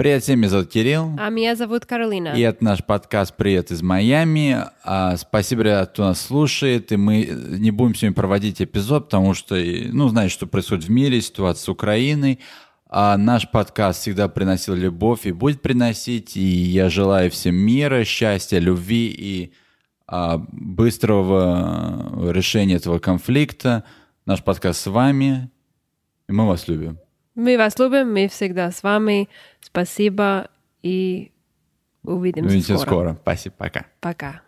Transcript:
Привет всем, меня зовут Кирилл. А меня зовут Каролина. И это наш подкаст «Привет из Майами». А, спасибо, ребят, кто нас слушает. И мы не будем сегодня проводить эпизод, потому что, ну, знаете, что происходит в мире, ситуация с Украиной. А наш подкаст всегда приносил любовь и будет приносить. И я желаю всем мира, счастья, любви и а, быстрого решения этого конфликта. Наш подкаст с вами, и мы вас любим. Мы вас любим, мы всегда с вами. Спасибо и увидимся Увидимся скоро. скоро. Спасибо, пока. Пока.